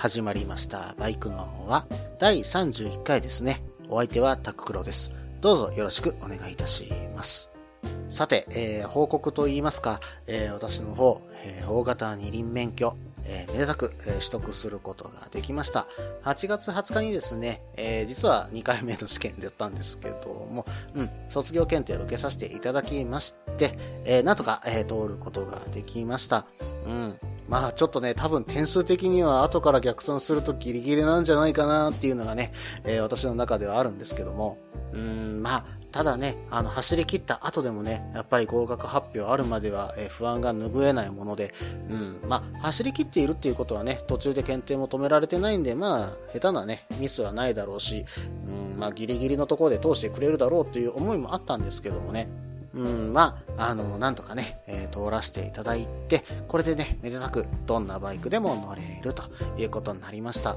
始まりました。バイクのは第31回ですね。お相手はタククロです。どうぞよろしくお願いいたします。さて、えー報告といいますか、えー私の方、えー大型二輪免許、えーめでたく、えー取得することができました。8月20日にですね、えー実は2回目の試験でやったんですけども、うん、卒業検定を受けさせていただきまして、えーなんとか、えー通ることができました。うん。まあちょっとね、多分点数的には後から逆算するとギリギリなんじゃないかなっていうのがね、えー私の中ではあるんですけども、うーん、まあ、ただね、あの、走り切った後でもね、やっぱり合格発表あるまでは、え不安が拭えないもので、うん、まあ、走り切っているっていうことはね、途中で検定も止められてないんで、まあ、下手なね、ミスはないだろうし、うん、まあ、ギリギリのところで通してくれるだろうという思いもあったんですけどもね、うん、まあ、あの、なんとかね、えー通らせていただいて、これでね、めでたく、どんなバイクでも乗れるということになりました。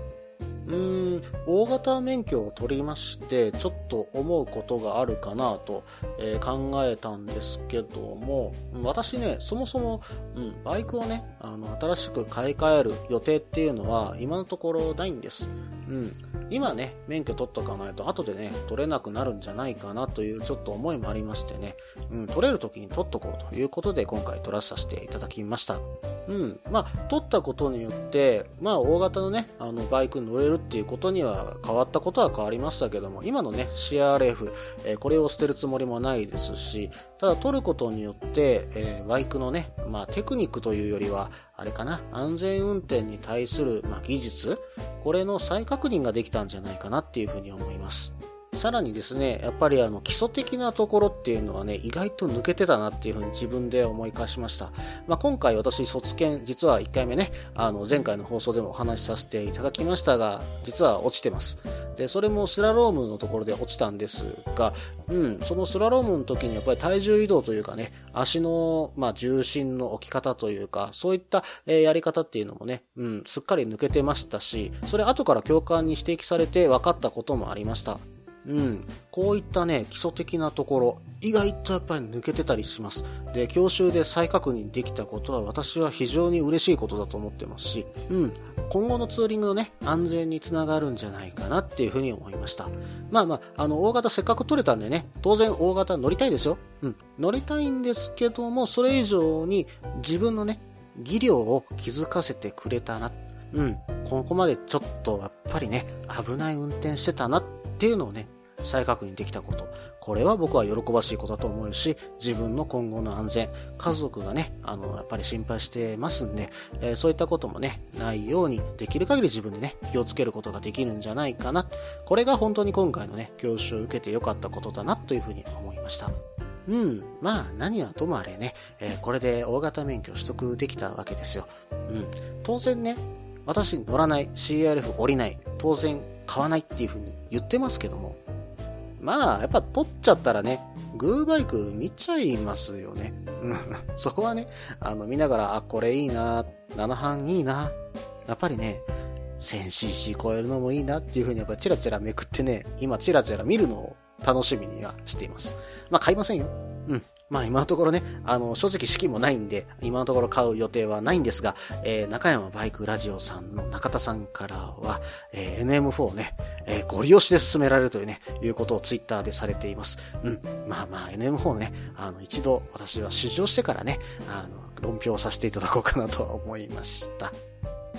うーん、大型免許を取りまして、ちょっと思うことがあるかなと、えー考えたんですけども、私ね、そもそも、うん、バイクをね、あの、新しく買い替える予定っていうのは、今のところないんです。うん。今ね、免許取っとかないと、後でね、取れなくなるんじゃないかなというちょっと思いもありましてね、うん、取れる時に取っとこうということで、今回取らさせていただきました。うん。まあ、取ったことによって、まあ、大型のね、あの、バイクに乗れるっていうことには変わったことは変わりましたけども、今のね、CRF、えーこれを捨てるつもりもないですし、ただ取ることによって、えーバイクのね、まあ、テクニックというよりは、あれかな、安全運転に対する、まあ、技術、これの再確認ができたんじゃないかなっていうふうに思います。さらにですね、やっぱりあの基礎的なところっていうのはね、意外と抜けてたなっていうふうに自分で思い返しました。まあ、今回私卒検、実は1回目ね、あの前回の放送でもお話しさせていただきましたが、実は落ちてます。で、それもスラロームのところで落ちたんですが、うん、そのスラロームの時にやっぱり体重移動というかね、足の、まあ、重心の置き方というか、そういった、えーやり方っていうのもね、うん、すっかり抜けてましたし、それ後から教官に指摘されて分かったこともありました。うん、こういったね、基礎的なところ、意外とやっぱり抜けてたりします。で、教習で再確認できたことは私は非常に嬉しいことだと思ってますし、うん、今後のツーリングのね、安全につながるんじゃないかなっていうふうに思いました。まあまあ、あの、大型せっかく取れたんでね、当然大型乗りたいですよ。うん、乗りたいんですけども、それ以上に自分のね、技量を気づかせてくれたな。うん、ここまでちょっとやっぱりね、危ない運転してたなっていうのをね、再確認できたこと。これは僕は喜ばしいことだと思うし、自分の今後の安全、家族がね、あの、やっぱり心配してますんで、えーそういったこともね、ないように、できる限り自分でね、気をつけることができるんじゃないかな。これが本当に今回のね、教習を受けてよかったことだなというふうに思いました。うん。まあ、何はともあれね、えーこれで大型免許取得できたわけですよ。うん。当然ね、私乗らない、CRF 降りない、当然買わないっていうふうに言ってますけども、まあ、やっぱ取っちゃったらね、グーバイク見ちゃいますよね。そこはね、あの、見ながら、あ、これいいな、7班いいな、やっぱりね、1000cc 超えるのもいいなっていう風にやっぱチラチラめくってね、今チラチラ見るのを楽しみにはしています。まあ買いませんよ。うん。まあ今のところね、あの、正直資金もないんで、今のところ買う予定はないんですが、えー中山バイクラジオさんの中田さんからは、えー NM4 をね、えーご利用しで進められるというね、いうことをツイッターでされています。うん。まあまあ NM4 ね、あの、一度私は試乗してからね、あの、論評させていただこうかなとは思いました。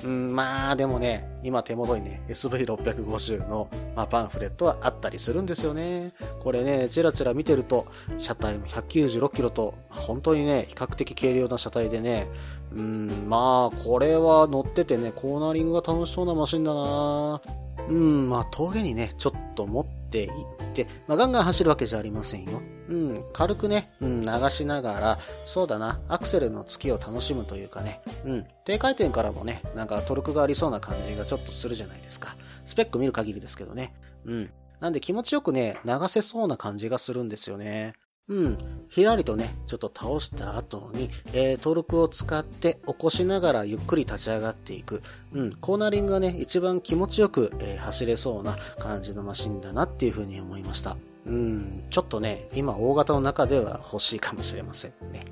うん、まあでもね、今手元にね、SV650 の、まあ、パンフレットはあったりするんですよね。これね、ちらちら見てると、車体も196キロと、本当にね、比較的軽量な車体でね、うん、まあ、これは乗っててね、コーナリングが楽しそうなマシンだなうん、まあ、峠にね、ちょっと持っていって、まあ、ガンガン走るわけじゃありませんよ。うん、軽くね、うん、流しながら、そうだな、アクセルの月を楽しむというかね、うん、低回転からもね、なんかトルクがありそうな感じがちょっとするじゃないですか。スペック見る限りですけどね。うん。なんで気持ちよくね、流せそうな感じがするんですよね。うん。ひらりとね、ちょっと倒した後に、えー、登録を使って起こしながらゆっくり立ち上がっていく。うん。コーナリングがね、一番気持ちよく、えー、走れそうな感じのマシンだなっていうふうに思いました。うん。ちょっとね、今大型の中では欲しいかもしれませんね。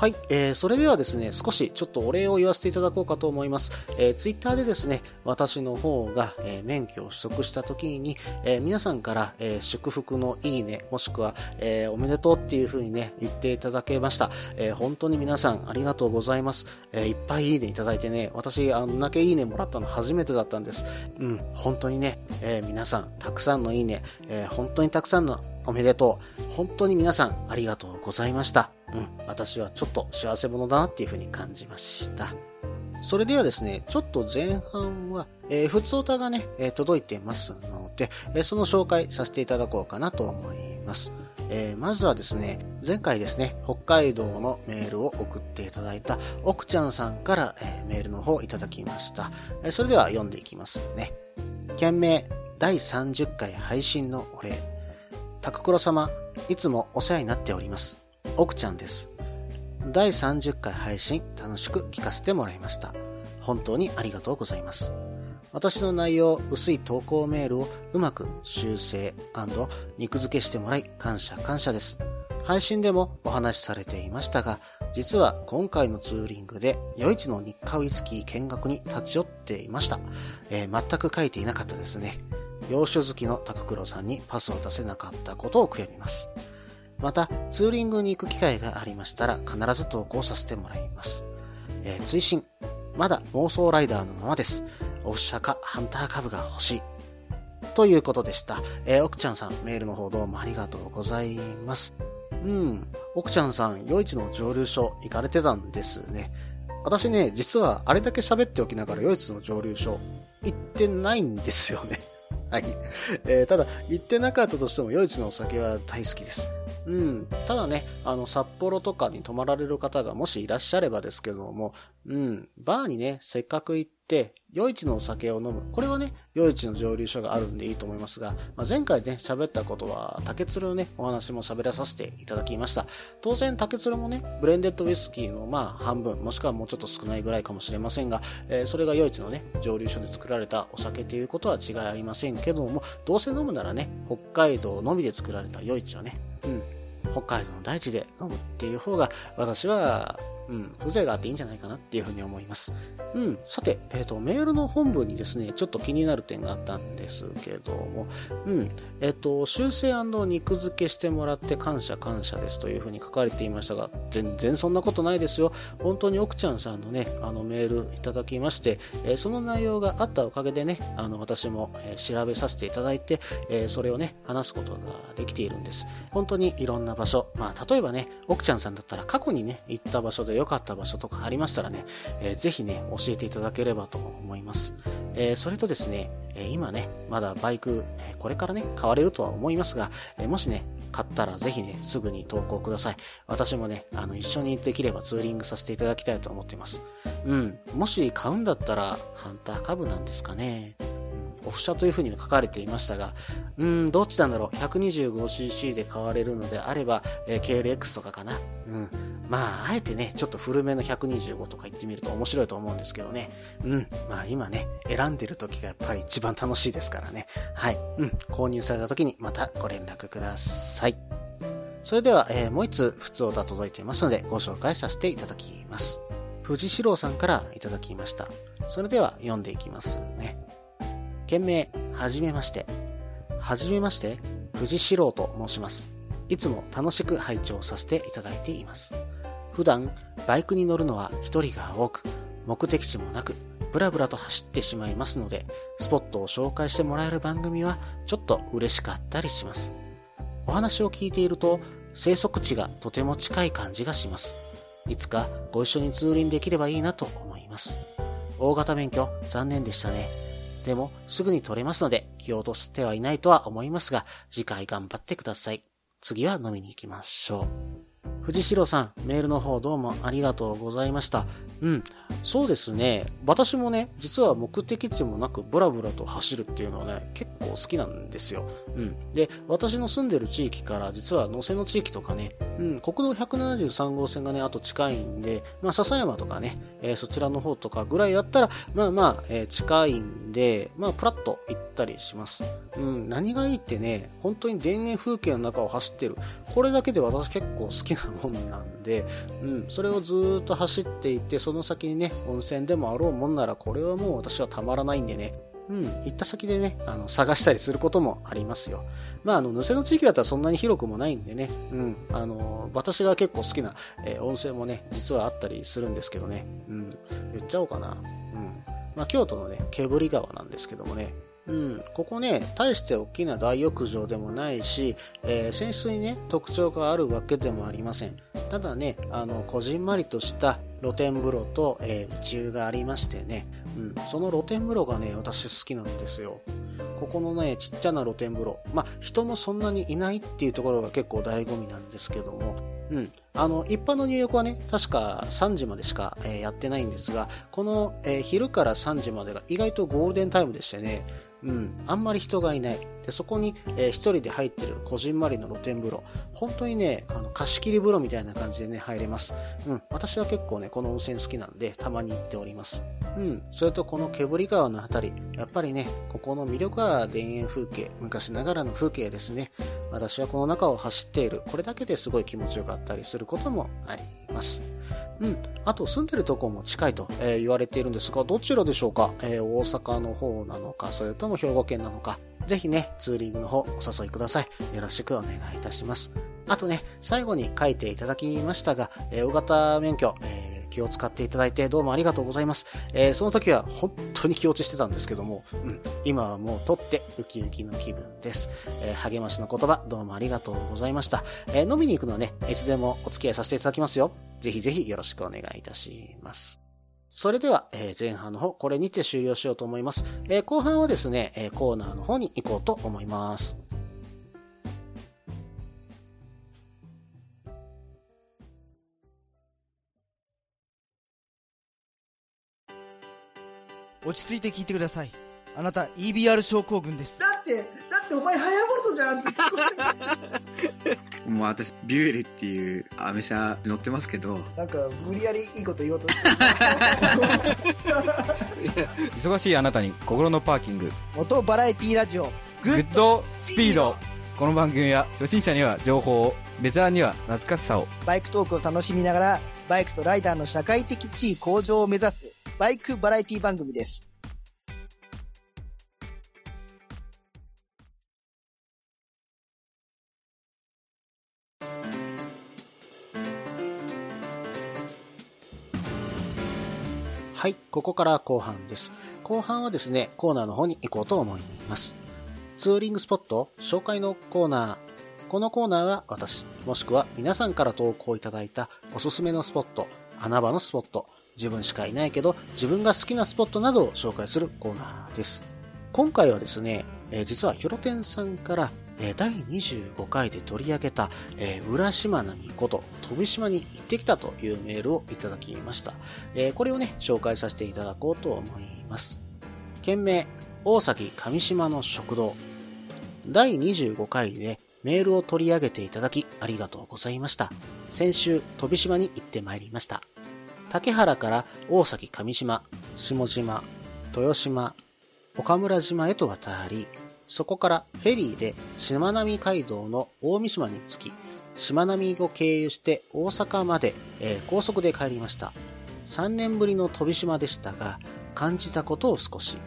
はい、えー、それではですね、少しちょっとお礼を言わせていただこうかと思います。えー、ツイッターでですね、私の方が、えー、免許を取得した時に、えー、皆さんから、えー、祝福のいいね、もしくは、えー、おめでとうっていう風にね、言っていただけました。えー、本当に皆さんありがとうございます。えー、いっぱいいいねいただいてね、私あんだけいいねもらったの初めてだったんです。うん、本当にね、えー、皆さん、たくさんのいいね、えー、本当にたくさんのおめでとう。本当に皆さんありがとうございました。うん、私はちょっと幸せ者だなっていうふうに感じました。それではですね、ちょっと前半は、えー、普通歌がね、えー、届いてますので、えー、その紹介させていただこうかなと思います。えー、まずはですね、前回ですね、北海道のメールを送っていただいた奥ちゃんさんから、えー、メールの方をいただきました。えー、それでは読んでいきますね。件名、第30回配信のお礼。タククロ様、いつもお世話になっております。奥ちゃんです。第30回配信楽しく聞かせてもらいました。本当にありがとうございます。私の内容、薄い投稿メールをうまく修正肉付けしてもらい感謝感謝です。配信でもお話しされていましたが、実は今回のツーリングで余市の日課ウイスキー見学に立ち寄っていました。えー、全く書いていなかったですね。洋酒好きのタククロさんにパスを出せなかったことを悔やみます。また、ツーリングに行く機会がありましたら必ず投稿させてもらいます。えー、追伸まだ妄想ライダーのままです。オフシかハンター株が欲しい。ということでした。えー、奥ちゃんさん、メールの方どうもありがとうございます。うん、奥ちゃんさん、余市の蒸留所行かれてたんですね。私ね、実はあれだけ喋っておきながら余市の蒸留所行ってないんですよね。はい。えー、ただ、行ってなかったとしても、余市のお酒は大好きです。うん。ただね、あの、札幌とかに泊まられる方がもしいらっしゃればですけども、うん、バーにね、せっかく行って、余市のお酒を飲む。これはね、余市の蒸留所があるんでいいと思いますが、まあ、前回ね、喋ったことは、竹鶴のね、お話も喋らさせていただきました。当然、竹鶴もね、ブレンデッドウイスキーのまあ半分、もしくはもうちょっと少ないぐらいかもしれませんが、えー、それが余市のね、蒸留所で作られたお酒ということは違いありませんけども、どうせ飲むならね、北海道のみで作られた余市はね、うん、北海道の大地で飲むっていう方が私はうん、風情があっていいんじゃないかなっていうふうに思います。うん、さて、えっ、ー、と、メールの本文にですね、ちょっと気になる点があったんですけども、うん、えっ、ー、と、修正肉付けしてもらって感謝感謝ですというふうに書かれていましたが、全然そんなことないですよ。本当に奥ちゃんさんのね、あのメールいただきまして、えー、その内容があったおかげでね、あの、私も、え調べさせていただいて、えそれをね、話すことができているんです。本当にいろんな場所、まあ、例えばね、奥ちゃんさんだったら過去にね、行った場所で良かった場所とかありましたらね、えー、ぜひね、教えていただければと思います。えー、それとですね、えー、今ね、まだバイク、えこれからね、買われるとは思いますが、えもしね、買ったらぜひね、すぐに投稿ください。私もね、あの、一緒にできればツーリングさせていただきたいと思っています。うん。もし買うんだったら、ハンター株なんですかね。オフ車というふうに書かれていましたが、うん、どっちなんだろう。125cc で買われるのであれば、えー、KLX とかかな。うん。まあ、あえてね、ちょっと古めの125とか言ってみると面白いと思うんですけどね。うん。まあ今ね、選んでる時がやっぱり一番楽しいですからね。はい。うん。購入された時にまたご連絡ください。それでは、えー、もう一つ普通歌届いていますのでご紹介させていただきます。藤四郎さんからいただきました。それでは読んでいきますね。件名、はじめまして。はじめまして、藤四郎と申します。いつも楽しく拝聴させていただいています。普段、バイクに乗るのは一人が多く、目的地もなく、ブラブラと走ってしまいますので、スポットを紹介してもらえる番組はちょっと嬉しかったりします。お話を聞いていると、生息地がとても近い感じがします。いつかご一緒にツーリンできればいいなと思います。大型免許残念でしたね。でも、すぐに取れますので、気を落としてはいないとは思いますが、次回頑張ってください。次は飲みに行きましょう。藤代さん、メールの方どうもありがとうございました。うん。そうですね。私もね、実は目的地もなくブラブラと走るっていうのはね、結構好きなんですよ。うん。で、私の住んでる地域から実は野瀬の地域とかね、うん、国道173号線がね、あと近いんで、まあ、笹山とかね、えー、そちらの方とかぐらいだったら、まあまあ、えー、近いんで、まあ、プラッと行ったりします。うん、何がいいってね、本当に田園風景の中を走ってる。これだけで私結構好きなもんなんで、うん、それをずっと走っていって、その先にね、温泉でもあろうもんなら、これはもう私はたまらないんでね、うん、行った先でね、あの、探したりすることもありますよ。まあ、あの、ヌセの地域だったらそんなに広くもないんでね、うん、あの、私が結構好きな、えー、温泉もね、実はあったりするんですけどね、うん、言っちゃおうかな。うん。まあ、京都のね、毛振川なんですけどもね、うん、ここね、大して大きな大浴場でもないし、えー、泉質にね、特徴があるわけでもありません。ただね、あの、こじんまりとした露天風呂と、えー、内湯がありましてね、うん、その露天風呂がね、私好きなんですよ。ここのね、ちっちゃな露天風呂。まあ、人もそんなにいないっていうところが結構醍醐味なんですけども、うん。あの、一般の入浴はね、確か3時までしか、えー、やってないんですが、この、えー、昼から3時までが意外とゴールデンタイムでしてね、うん、あんまり人がいない。で、そこに、えー、一人で入ってるこじんまりの露天風呂。本当にね、あの、貸し切り風呂みたいな感じでね、入れます。うん、私は結構ね、この温泉好きなんで、たまに行っております。うん、それとこの毛振川のあたり、やっぱりね、ここの魅力は田園風景、昔ながらの風景ですね。私はこの中を走っている、これだけですごい気持ちよかったりすることもあります。うん。あと、住んでるとこも近いと、えー、言われているんですが、どちらでしょうか、えー、大阪の方なのか、それとも兵庫県なのか、ぜひね、ツーリングの方お誘いください。よろしくお願いいたします。あとね、最後に書いていただきましたが、えー、大型免許、えー気を使っていただいてどうもありがとうございます。えー、その時は本当に気落ちしてたんですけども、うん、今はもう取ってウキウキの気分です。えー、励ましの言葉どうもありがとうございました。えー、飲みに行くのはね、いつでもお付き合いさせていただきますよ。ぜひぜひよろしくお願いいたします。それでは、え、前半の方、これにて終了しようと思います。え、後半はですね、え、コーナーの方に行こうと思います。落ち着いて聞いてください。あなた EBR 症候群です。だって、だってお前ハヤボルトじゃんって もう私、ビュエルっていうアメ車乗ってますけど。なんか、無理やりいいこと言おうとして忙しいあなたに心のパーキング。元バラエティラジオ、グッドスピード。この番組は初心者には情報を、ベテランには懐かしさを。バイクトークを楽しみながら、バイクとライダーの社会的地位向上を目指す、バイクバラエティ番組です。はい、ここから後半です。後半はですね、コーナーの方に行こうと思います。ツーリングスポット紹介のコーナー。このコーナーは私、もしくは皆さんから投稿いただいたおすすめのスポット、穴場のスポット、自分しかいないけど自分が好きなスポットなどを紹介するコーナーです。今回はですね、えー、実はヒロテンさんからえ第25回で取り上げた、え浦島並こと飛島に行ってきたというメールをいただきました。えこれをね、紹介させていただこうと思います。件名、大崎上島の食堂。第25回でメールを取り上げていただきありがとうございました。先週、飛島に行ってまいりました。竹原から大崎上島、下島、豊島、岡村島へと渡り、そこからフェリーでしまなみ海道の大三島に着き、しまなみを経由して大阪まで、えー、高速で帰りました。3年ぶりの飛島でしたが、感じたことを少し。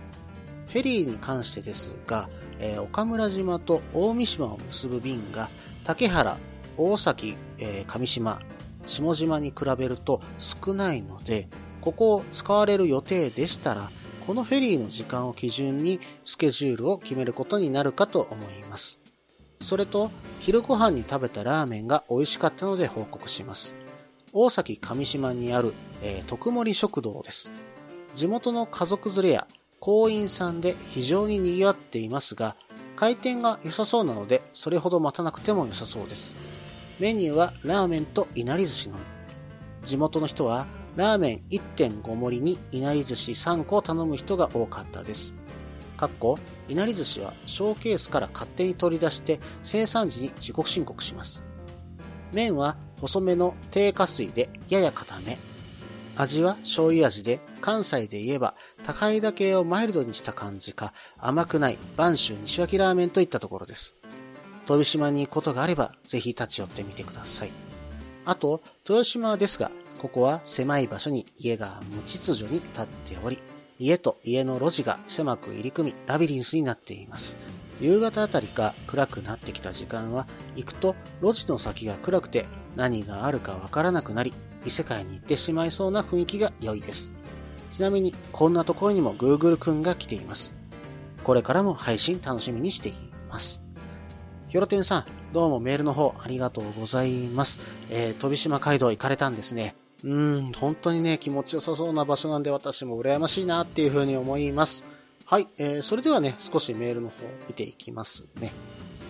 フェリーに関してですが、えー、岡村島と大三島を結ぶ便が、竹原、大崎、えー、上島、下島に比べると少ないので、ここを使われる予定でしたら、このフェリーの時間を基準にスケジュールを決めることになるかと思います。それと、昼ご飯に食べたラーメンが美味しかったので報告します。大崎上島にある、えー、徳森食堂です。地元の家族連れや行員さんで非常に賑わっていますが、回転が良さそうなので、それほど待たなくても良さそうです。メニューはラーメンといなり寿司のみ。地元の人は、ラーメン1.5盛りにいなり寿司3個を頼む人が多かったです。かっこ、いなり寿司はショーケースから勝手に取り出して生産時に自己申告します。麺は細めの低加水でやや固め。味は醤油味で関西で言えば高いだけをマイルドにした感じか甘くない播州西脇ラーメンといったところです。飛島に行くことがあればぜひ立ち寄ってみてください。あと、豊島ですが、ここは狭い場所に家が無秩序に建っており、家と家の路地が狭く入り組みラビリンスになっています。夕方あたりか暗くなってきた時間は行くと路地の先が暗くて何があるかわからなくなり異世界に行ってしまいそうな雰囲気が良いです。ちなみにこんなところにも Google くんが来ています。これからも配信楽しみにしています。ひょろてんさん、どうもメールの方ありがとうございます。えー、飛島街道行かれたんですね。うん、本当にね、気持ちよさそうな場所なんで私も羨ましいなっていうふうに思います。はい、えー、それではね、少しメールの方見ていきますね。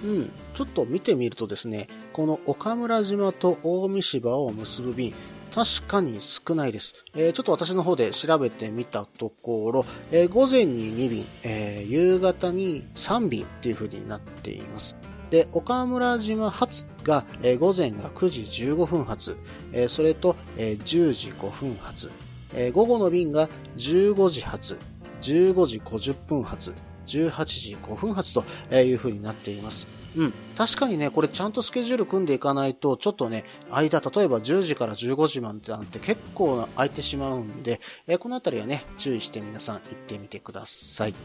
うん、ちょっと見てみるとですね、この岡村島と大三芝を結ぶ便、確かに少ないです。えーちょっと私の方で調べてみたところ、えー午前に2便、えー夕方に3便っていう風になっています。で、岡村島発が、えー午前が9時15分発、えーそれと、えー10時5分発、えー午後の便が15時発、15時50分発、18時5分発という風になっています。うん。確かにね、これちゃんとスケジュール組んでいかないと、ちょっとね、間、例えば10時から15時までなんて結構空いてしまうんで、えこのあたりはね、注意して皆さん行ってみてください。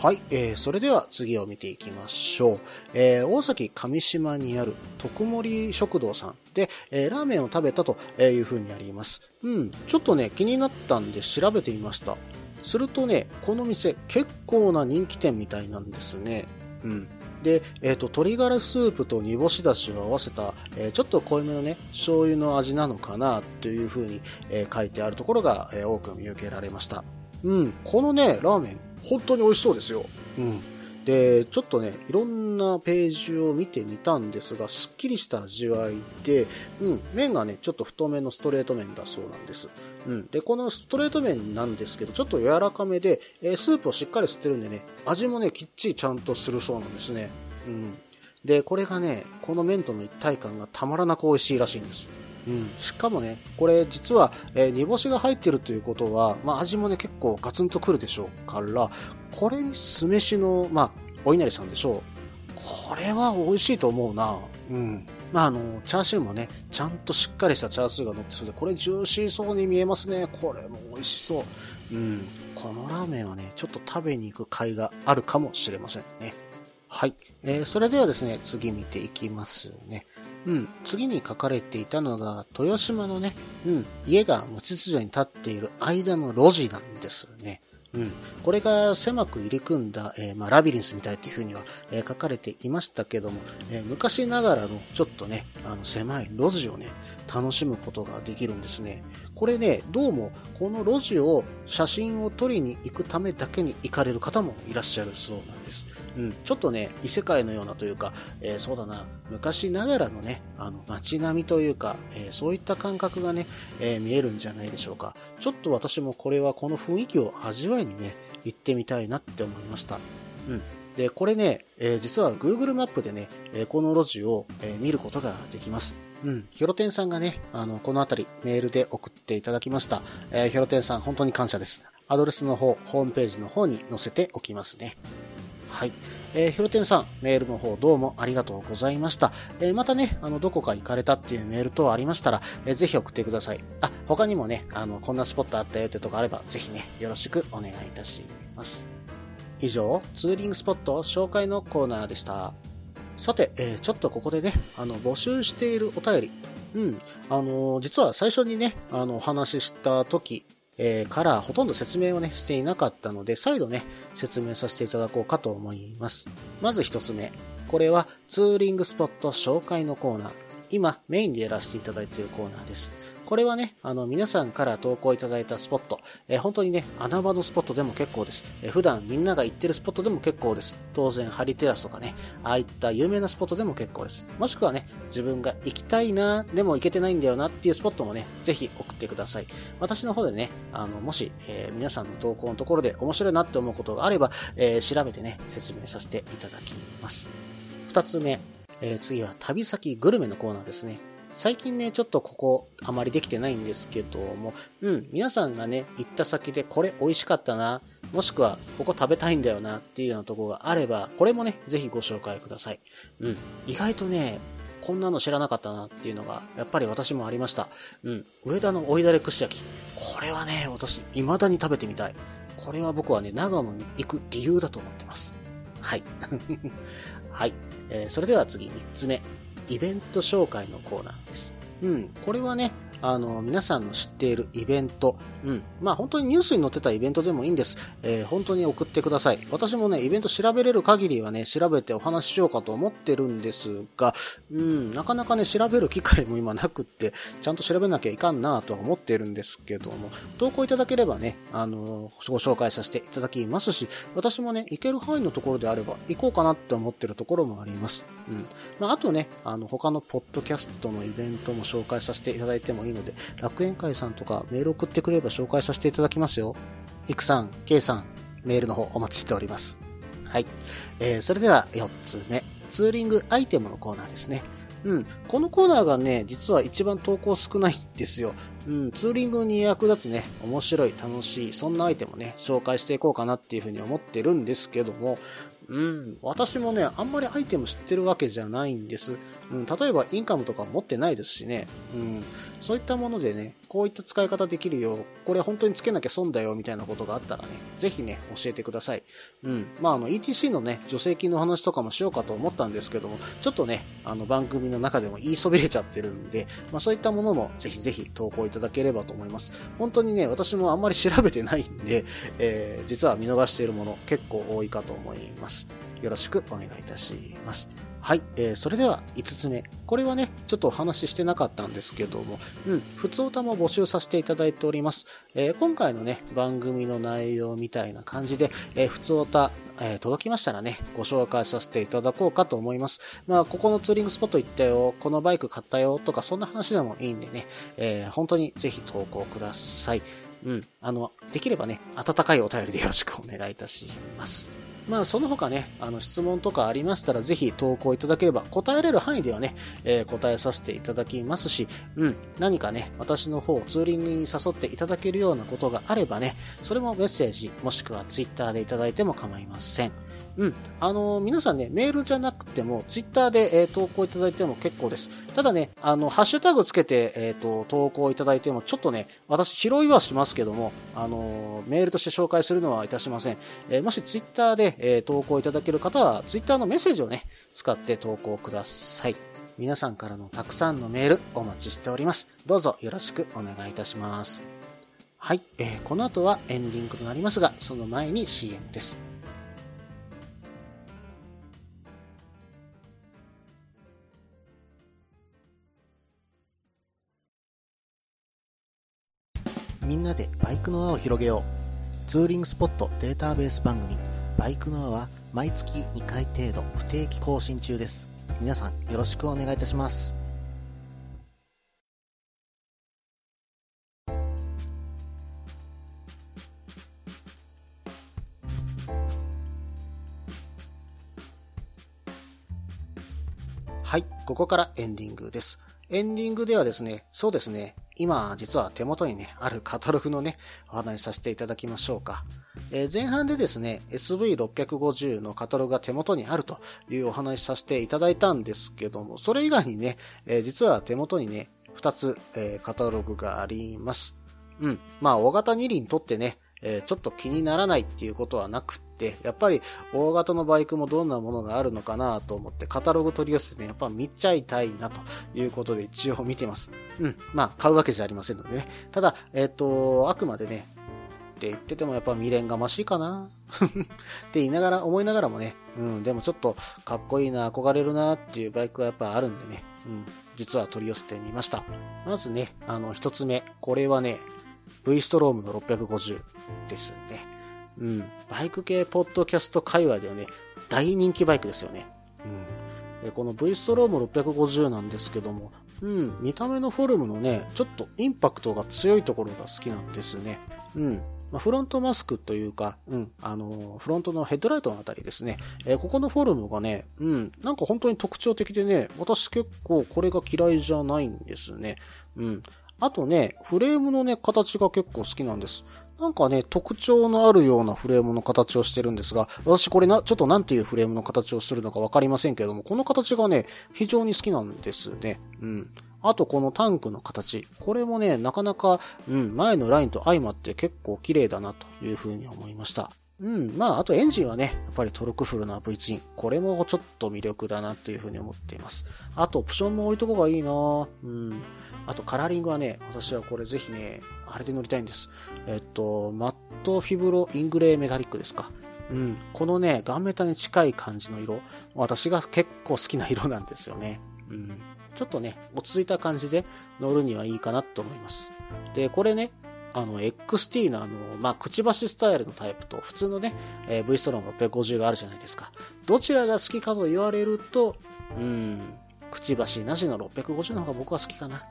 はい、えー、それでは次を見ていきましょう。えー、大崎上島にある徳森食堂さんで、えーラーメンを食べたという風にあります。うん、ちょっとね、気になったんで調べてみました。するとね、この店結構な人気店みたいなんですね。うん。で、えっ、と、鶏ガラスープと煮干しだしを合わせた、えーちょっと濃いめのね、醤油の味なのかなという風に、えー書いてあるところが、えー多く見受けられました。うん、このね、ラーメン、本当に美味しそうですよ。うん。で、ちょっとね、いろんなページを見てみたんですが、すっきりした味わいで、うん、麺がね、ちょっと太めのストレート麺だそうなんです。うん。で、このストレート麺なんですけど、ちょっと柔らかめで、えースープをしっかり吸ってるんでね、味もね、きっちりちゃんとするそうなんですね。うん。で、これがね、この麺との一体感がたまらなく美味しいらしいんです。うん、しかもね、これ実は、えー煮干しが入ってるということは、まあ、味もね、結構ガツンとくるでしょうから、これに酢飯の、まあ、お稲荷さんでしょう。これは美味しいと思うな。うん。まあ、あの、チャーシューもね、ちゃんとしっかりしたチャーシューが乗ってそうで、これジューシーそうに見えますね。これも美味しそう。うん。このラーメンはね、ちょっと食べに行く甲斐があるかもしれませんね。はい。えーそれではですね、次見ていきますね。うん。次に書かれていたのが、豊島のね、うん。家が無秩序に立っている間の路地なんですね。うん。これが狭く入り組んだ、えーまあ、ラビリンスみたいっていう風には、えー書かれていましたけども、えー昔ながらのちょっとね、あの狭い路地をね、楽しむことができるんですね。これね、どうも、この路地を写真を撮りに行くためだけに行かれる方もいらっしゃるそうなん。うん、ちょっとね、異世界のようなというか、えーそうだな、昔ながらのね、あの、街並みというか、えーそういった感覚がね、えー見えるんじゃないでしょうか。ちょっと私もこれはこの雰囲気を味わいにね、行ってみたいなって思いました。うん。で、これね、えー実は Google マップでね、えーこの路地を、えー見ることができます。うん。ひょろてんさんがね、あの、このあたりメールで送っていただきました。えーひょろてんさん、本当に感謝です。アドレスの方、ホームページの方に載せておきますね。はい。えー、ひろてんさん、メールの方どうもありがとうございました。えーまたね、あの、どこか行かれたっていうメール等ありましたら、えーぜひ送ってください。あ、他にもね、あの、こんなスポットあったよってとこあれば、ぜひね、よろしくお願いいたします。以上、ツーリングスポット紹介のコーナーでした。さて、えーちょっとここでね、あの、募集しているお便り。うん、あのー実は最初にね、あの、お話しした時、えーからほとんど説明をね、していなかったので、再度ね、説明させていただこうかと思います。まず一つ目。これはツーリングスポット紹介のコーナー。今、メインでやらせていただいているコーナーです。これはね、あの、皆さんから投稿いただいたスポット、えー本当にね、穴場のスポットでも結構です。えー普段みんなが行ってるスポットでも結構です。当然、ハリテラスとかね、ああいった有名なスポットでも結構です。もしくはね、自分が行きたいな、でも行けてないんだよなっていうスポットもね、ぜひ送ってください。私の方でね、あの、もし、えー皆さんの投稿のところで面白いなって思うことがあれば、え調べてね、説明させていただきます。二つ目、え次は旅先グルメのコーナーですね。最近ね、ちょっとここあまりできてないんですけども、うん、皆さんがね、行った先でこれ美味しかったな、もしくはここ食べたいんだよなっていうようなところがあれば、これもね、ぜひご紹介ください。うん、意外とね、こんなの知らなかったなっていうのが、やっぱり私もありました。うん、上田の追いだれ串焼き。これはね、私、未だに食べてみたい。これは僕はね、長野に行く理由だと思ってます。はい。はい。えーそれでは次、3つ目。イベント紹介のコーナーです。うん。これはね、あの、皆さんの知っているイベント。うん。まあ本当にニュースに載ってたイベントでもいいんです。えー本当に送ってください。私もね、イベント調べれる限りはね、調べてお話ししようかと思ってるんですが、うん、なかなかね、調べる機会も今なくって、ちゃんと調べなきゃいかんなとは思ってるんですけども、投稿いただければね、あのご紹介させていただきますし、私もね、行ける範囲のところであれば、行こうかなって思ってるところもあります。うん。まあ、あとね、あの、他のポッドキャストのイベントも紹介させていただいてもいいいいので、楽園会さんとかメール送ってくれれば紹介させていただきますよ。いくさん、けいさん、メールの方お待ちしております。はい。えー、それでは4つ目。ツーリングアイテムのコーナーですね。うん。このコーナーがね、実は一番投稿少ないんですよ。うん。ツーリングに役立つね、面白い、楽しい、そんなアイテムをね、紹介していこうかなっていうふうに思ってるんですけども、うん。私もね、あんまりアイテム知ってるわけじゃないんです。うん。例えば、インカムとか持ってないですしね。うん。そういったものでね、こういった使い方できるよ、これ本当につけなきゃ損だよ、みたいなことがあったらね、ぜひね、教えてください。うん。まあ、あの、ETC のね、助成金の話とかもしようかと思ったんですけども、ちょっとね、あの、番組の中でも言いそびれちゃってるんで、まあ、そういったものもぜひぜひ投稿いただければと思います。本当にね、私もあんまり調べてないんで、えー実は見逃しているもの結構多いかと思います。よろしくお願いいたします。はい、えーそれでは5つ目。これはね、ちょっとお話ししてなかったんですけども、うん、普通歌も募集させていただいております。えー今回のね、番組の内容みたいな感じで、えー普通歌、えー届きましたらね、ご紹介させていただこうかと思います。まあ、ここのツーリングスポット行ったよ、このバイク買ったよとか、そんな話でもいいんでね、えー本当にぜひ投稿ください。うん、あの、できればね、温かいお便りでよろしくお願いいたします。まあ、その他ね、あの、質問とかありましたら、ぜひ投稿いただければ、答えれる範囲ではね、えー答えさせていただきますし、うん、何かね、私の方、ツーリングに誘っていただけるようなことがあればね、それもメッセージ、もしくはツイッターでいただいても構いません。うん。あの皆さんね、メールじゃなくても、ツイッターで、えー投稿いただいても結構です。ただね、あの、ハッシュタグつけて、えっ、と、投稿いただいても、ちょっとね、私、拾いはしますけども、あのメールとして紹介するのはいたしません。えもしツイッターで、え投稿いただける方は、ツイッターのメッセージをね、使って投稿ください。皆さんからのたくさんのメール、お待ちしております。どうぞよろしくお願いいたします。はい、えーこの後はエンディングとなりますが、その前に CM です。みんなでバイクの輪を広げよう。ツーリングスポットデータベース番組、バイクの輪は毎月2回程度不定期更新中です。皆さんよろしくお願いいたします。はい、ここからエンディングです。エンディングではですね、そうですね、今実は手元にね、あるカタログのね、お話しさせていただきましょうか。えー前半でですね、SV650 のカタログが手元にあるというお話しさせていただいたんですけども、それ以外にね、えー実は手元にね、2つ、えーカタログがあります。うん。まあ、大型二輪にとってね、えーちょっと気にならないっていうことはなくって、やっぱり大型のバイクもどんなものがあるのかなと思ってカタログ取り寄せてね、やっぱ見ちゃいたいなということで一応見てます。うん。まあ、買うわけじゃありませんのでね。ただ、えっ、と、あくまでね、って言っててもやっぱ未練がましいかな って言いながら、思いながらもね、うん、でもちょっとかっこいいな、憧れるなっていうバイクはやっぱあるんでね、うん、実は取り寄せてみました。まずね、あの、一つ目。これはね、V ストロームの650ですね。うん。バイク系ポッドキャスト界隈ではね、大人気バイクですよね。うん。でこの V ストローム650なんですけども、うん、見た目のフォルムのね、ちょっとインパクトが強いところが好きなんですね。うん。ま、フロントマスクというか、うん、あのフロントのヘッドライトのあたりですね。えーここのフォルムがね、うん、なんか本当に特徴的でね、私結構これが嫌いじゃないんですね。うん。あとね、フレームのね、形が結構好きなんです。なんかね、特徴のあるようなフレームの形をしてるんですが、私これな、ちょっとなんていうフレームの形をするのかわかりませんけれども、この形がね、非常に好きなんですね。うん。あとこのタンクの形。これもね、なかなか、うん、前のラインと相まって結構綺麗だなというふうに思いました。うん、まあ、あとエンジンはね、やっぱりトルクフルな V ツイン。これもちょっと魅力だなというふうに思っています。あと、オプションも置いとこがいいなうん。あと、カラーリングはね、私はこれぜひね、あれで乗りたいんです。えっと、マットフィブロイングレーメタリックですか。うん。このね、ガンメタに近い感じの色。私が結構好きな色なんですよね。うん。ちょっとね、落ち着いた感じで乗るにはいいかなと思います。で、これね、あの、XT のあの、まあ、くちばしスタイルのタイプと、普通のね、えー V ストローム650があるじゃないですか。どちらが好きかと言われると、うん、くちばしなしの650の方が僕は好きかな。うん、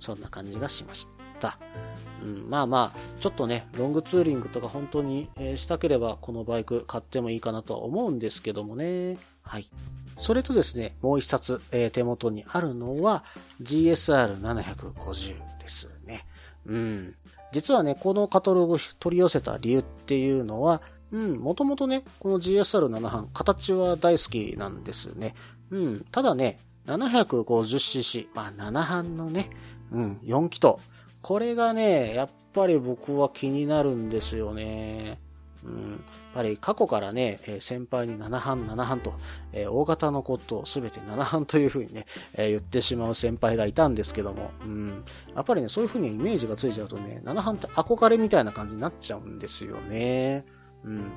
そんな感じがしました。うん、まあまあ、ちょっとね、ロングツーリングとか本当に、えーしたければ、このバイク買ってもいいかなとは思うんですけどもね。はい。それとですね、もう一冊、えー手元にあるのは GSR750 です。うん。実はね、このカタログを取り寄せた理由っていうのは、うん、もともとね、この GSR7 班、形は大好きなんですね。うん、ただね、750cc、まあ7班のね、うん、4気筒。これがね、やっぱり僕は気になるんですよね。うん、やっぱり過去からね、え先輩に7班、7班と、えー大型のことをすべて7班というふうにね、えー言ってしまう先輩がいたんですけども、うん、やっぱりね、そういうふうにイメージがついちゃうとね、7班って憧れみたいな感じになっちゃうんですよね。うん。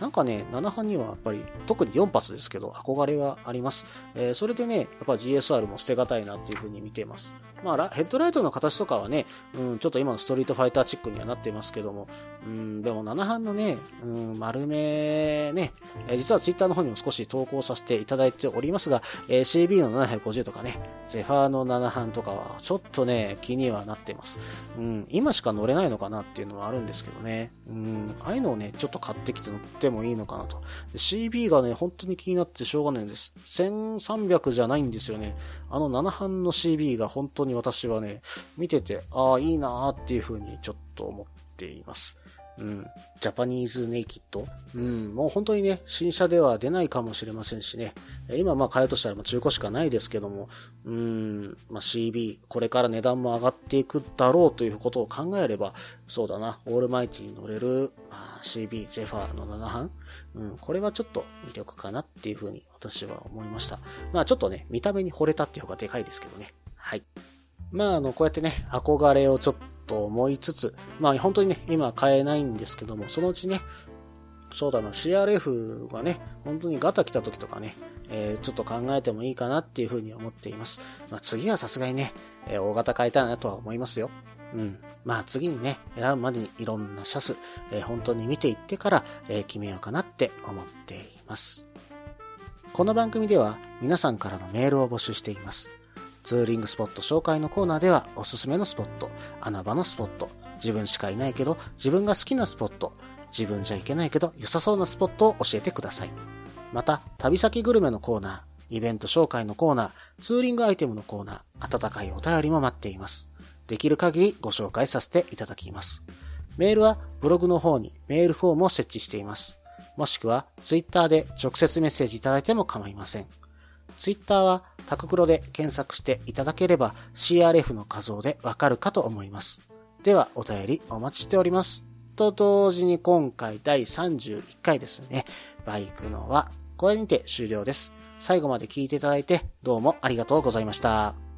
なんかね、7班にはやっぱり、特に4発ですけど、憧れはあります。えーそれでね、やっぱ GSR も捨てがたいなっていうふうに見ています。まあ、ヘッドライトの形とかはね、うん、ちょっと今のストリートファイターチックにはなっていますけども、うん、でも7班のね、うん、丸めね、え実はツイッターの方にも少し投稿させていただいておりますが、えー CB の750とかね、ゼファーの7班とかはちょっとね、気にはなってます。うん、今しか乗れないのかなっていうのはあるんですけどね。うん、ああいうのをね、ちょっと買ってきて乗ってもいいのかなと。CB がね、本当に気になってしょうがないんです。1300じゃないんですよね。あの7班の CB が本当に私はね、見てて、ああ、いいなーっていう風にちょっと思っています。うん。ジャパニーズネイキッドうん。もう本当にね、新車では出ないかもしれませんしね。え今まあ買えるとしたらまあ中古しかないですけども、うん。まあ CB、これから値段も上がっていくだろうということを考えれば、そうだな、オールマイティに乗れる、まあ、CB、ゼファーの7班うん。これはちょっと魅力かなっていうふうに私は思いました。まあちょっとね、見た目に惚れたっていう方がでかいですけどね。はい。まあ、あの、こうやってね、憧れをちょっとと思いつつ、まあ、本当にね、今買えないんですけども、そのうちね、そうだな、CRF がね、本当にガタ来た時とかね、えーちょっと考えてもいいかなっていうふうに思っています。まあ、次はさすがにね、えー大型買いたいなとは思いますよ。うん。まあ次にね、選ぶまでにいろんな車種、えー本当に見ていってから、え決めようかなって思っています。この番組では皆さんからのメールを募集しています。ツーリングスポット紹介のコーナーではおすすめのスポット、穴場のスポット、自分しかいないけど自分が好きなスポット、自分じゃいけないけど良さそうなスポットを教えてください。また、旅先グルメのコーナー、イベント紹介のコーナー、ツーリングアイテムのコーナー、温かいお便りも待っています。できる限りご紹介させていただきます。メールはブログの方にメールフォームを設置しています。もしくは、ツイッターで直接メッセージいただいても構いません。Twitter はタククロで検索していただければ CRF の画像でわかるかと思います。ではお便りお待ちしております。と同時に今回第31回ですね。バイクのはこれにて終了です。最後まで聞いていただいてどうもありがとうございました。